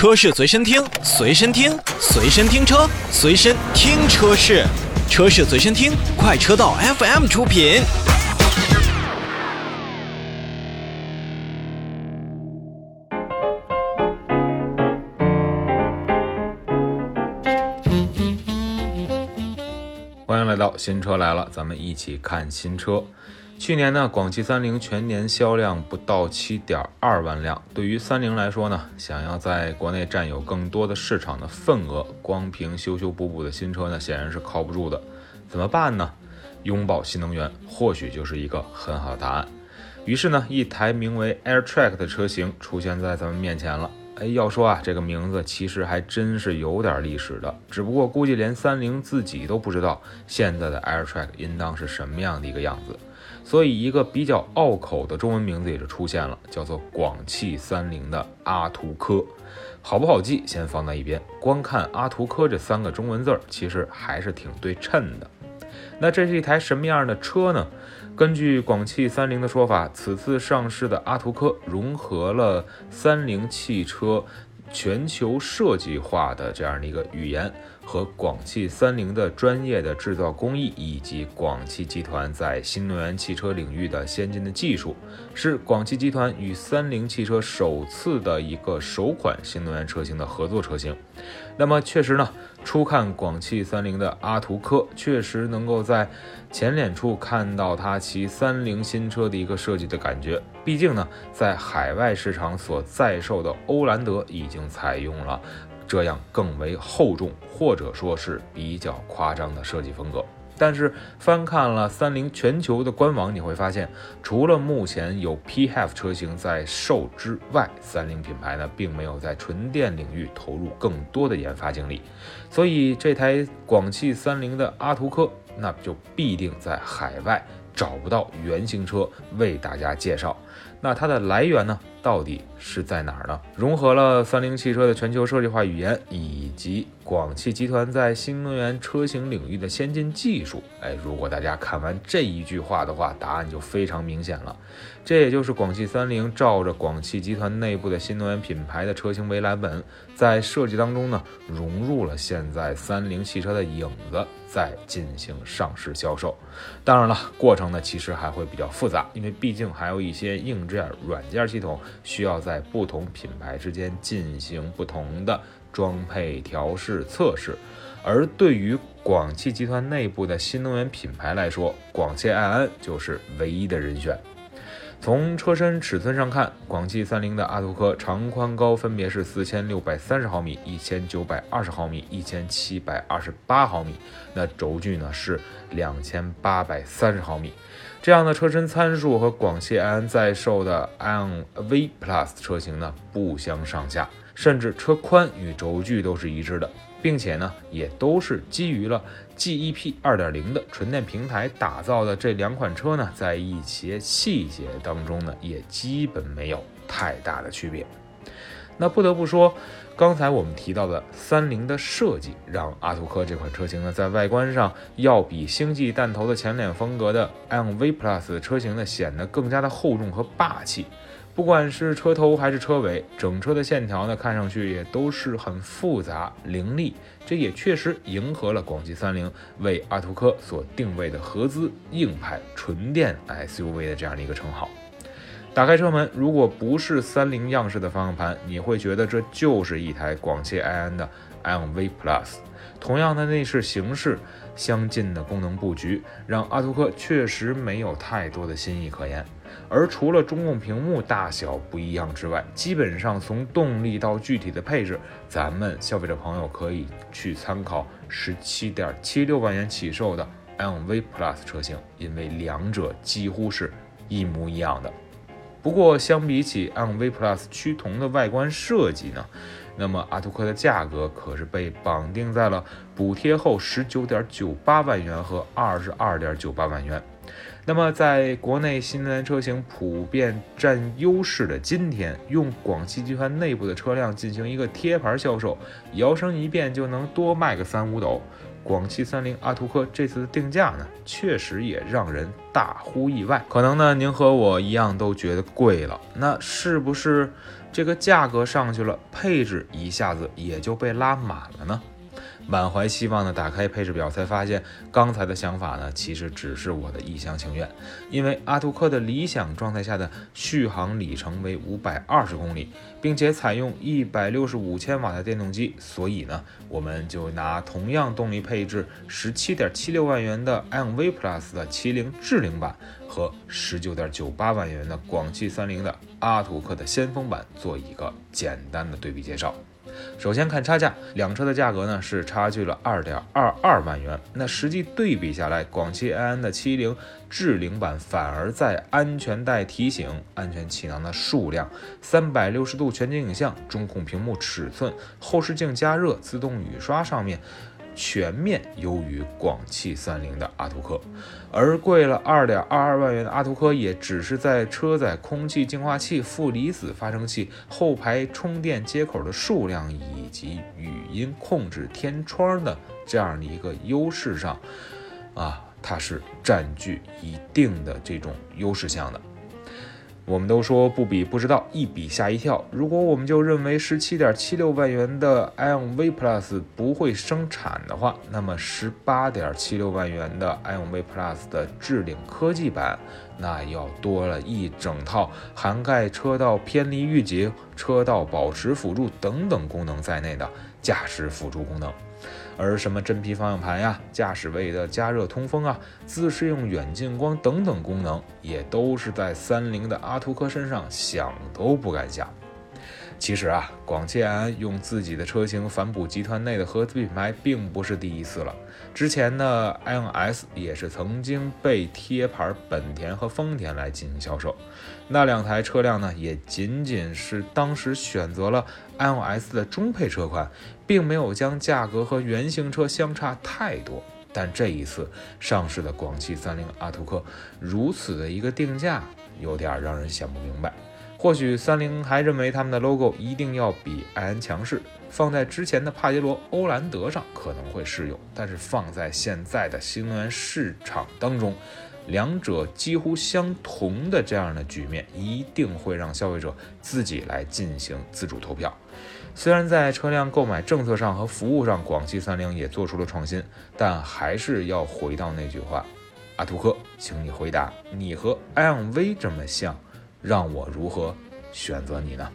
车市随身听，随身听，随身听车，随身听车市，车市随身听，快车道 FM 出品。欢迎来到新车来了，咱们一起看新车。去年呢，广汽三菱全年销量不到七点二万辆。对于三菱来说呢，想要在国内占有更多的市场的份额，光凭修修补补的新车呢，显然是靠不住的。怎么办呢？拥抱新能源，或许就是一个很好的答案。于是呢，一台名为 AirTrack 的车型出现在咱们面前了。哎，要说啊，这个名字其实还真是有点历史的，只不过估计连三菱自己都不知道现在的 AirTrack 应当是什么样的一个样子，所以一个比较拗口的中文名字也就出现了，叫做广汽三菱的阿图科。好不好记，先放在一边，光看阿图科这三个中文字儿，其实还是挺对称的。那这是一台什么样的车呢？根据广汽三菱的说法，此次上市的阿图科融合了三菱汽车全球设计化的这样的一个语言，和广汽三菱的专业的制造工艺，以及广汽集团在新能源汽车领域的先进的技术，是广汽集团与三菱汽车首次的一个首款新能源车型的合作车型。那么确实呢，初看广汽三菱的阿图科，确实能够在前脸处看到它骑三菱新车的一个设计的感觉。毕竟呢，在海外市场所在售的欧蓝德已经采用了这样更为厚重，或者说是比较夸张的设计风格。但是翻看了三菱全球的官网，你会发现，除了目前有 PHEV 车型在售之外，三菱品牌呢并没有在纯电领域投入更多的研发精力，所以这台广汽三菱的阿图科，那就必定在海外找不到原型车为大家介绍。那它的来源呢，到底是在哪儿呢？融合了三菱汽车的全球设计化语言，以及广汽集团在新能源车型领域的先进技术。哎，如果大家看完这一句话的话，答案就非常明显了。这也就是广汽三菱照着广汽集团内部的新能源品牌的车型为蓝本，在设计当中呢，融入了现在三菱汽车的影子，在进行上市销售。当然了，过程呢其实还会比较复杂，因为毕竟还有一些硬件、软件系统需要在不同品牌之间进行不同的装配调试测试。而对于广汽集团内部的新能源品牌来说，广汽埃安就是唯一的人选。从车身尺寸上看，广汽三菱的阿图科长宽高分别是四千六百三十毫米、一千九百二十毫米、一千七百二十八毫米，那轴距呢是两千八百三十毫米。这样的车身参数和广汽埃安在售的 iON V Plus 车型呢不相上下，甚至车宽与轴距都是一致的。并且呢，也都是基于了 GEP 2.0的纯电平台打造的这两款车呢，在一些细节当中呢，也基本没有太大的区别。那不得不说，刚才我们提到的三菱的设计，让阿图科这款车型呢，在外观上要比星际弹头的前脸风格的 M V Plus 车型呢，显得更加的厚重和霸气。不管是车头还是车尾，整车的线条呢，看上去也都是很复杂凌厉。这也确实迎合了广汽三菱为阿图科所定位的合资硬派纯电 SUV 的这样的一个称号。打开车门，如果不是三菱样式的方向盘，你会觉得这就是一台广汽埃安的 MV Plus。同样的内饰形式，相近的功能布局，让阿图克确实没有太多的新意可言。而除了中控屏幕大小不一样之外，基本上从动力到具体的配置，咱们消费者朋友可以去参考十七点七六万元起售的 MV Plus 车型，因为两者几乎是一模一样的。不过，相比起昂 V Plus 趋同的外观设计呢，那么阿图克的价格可是被绑定在了补贴后十九点九八万元和二十二点九八万元。那么，在国内新能源车型普遍占优势的今天，用广汽集团内部的车辆进行一个贴牌销售，摇身一变就能多卖个三五斗。广汽三菱阿图科这次的定价呢，确实也让人大呼意外。可能呢，您和我一样都觉得贵了。那是不是这个价格上去了，配置一下子也就被拉满了呢？满怀希望的打开配置表，才发现刚才的想法呢，其实只是我的一厢情愿。因为阿图克的理想状态下的续航里程为五百二十公里，并且采用一百六十五千瓦的电动机，所以呢，我们就拿同样动力配置十七点七六万元的 M V Plus 的麒麟智领版和十九点九八万元的广汽三菱的阿图克的先锋版做一个简单的对比介绍。首先看差价，两车的价格呢是差距了二点二二万元。那实际对比下来，广汽埃安的七零智领版反而在安全带提醒、安全气囊的数量、三百六十度全景影像、中控屏幕尺寸、后视镜加热、自动雨刷上面。全面优于广汽三菱的阿图克，而贵了二点二二万元的阿图克，也只是在车载空气净化器、负离子发生器、后排充电接口的数量以及语音控制天窗的这样的一个优势上，啊，它是占据一定的这种优势项的。我们都说不比不知道，一比吓一跳。如果我们就认为十七点七六万元的 iON V Plus 不会生产的话，那么十八点七六万元的 iON V Plus 的智领科技版，那要多了一整套涵盖车道偏离预警、车道保持辅助等等功能在内的驾驶辅助功能。而什么真皮方向盘呀、驾驶位的加热通风啊、自适应远近光等等功能，也都是在三菱的阿图克身上想都不敢想。其实啊，广汽埃安用自己的车型反哺集团内的合资品牌，并不是第一次了。之前的 iOS 也是曾经被贴牌本田和丰田来进行销售，那两台车辆呢，也仅仅是当时选择了 iOS 的中配车款，并没有将价格和原型车相差太多。但这一次上市的广汽三菱阿图克如此的一个定价，有点让人想不明白。或许三菱还认为他们的 logo 一定要比埃安强势，放在之前的帕杰罗、欧蓝德上可能会适用，但是放在现在的新能源市场当中，两者几乎相同的这样的局面，一定会让消费者自己来进行自主投票。虽然在车辆购买政策上和服务上，广汽三菱也做出了创新，但还是要回到那句话：阿图克，请你回答，你和 i o n V 这么像？让我如何选择你呢？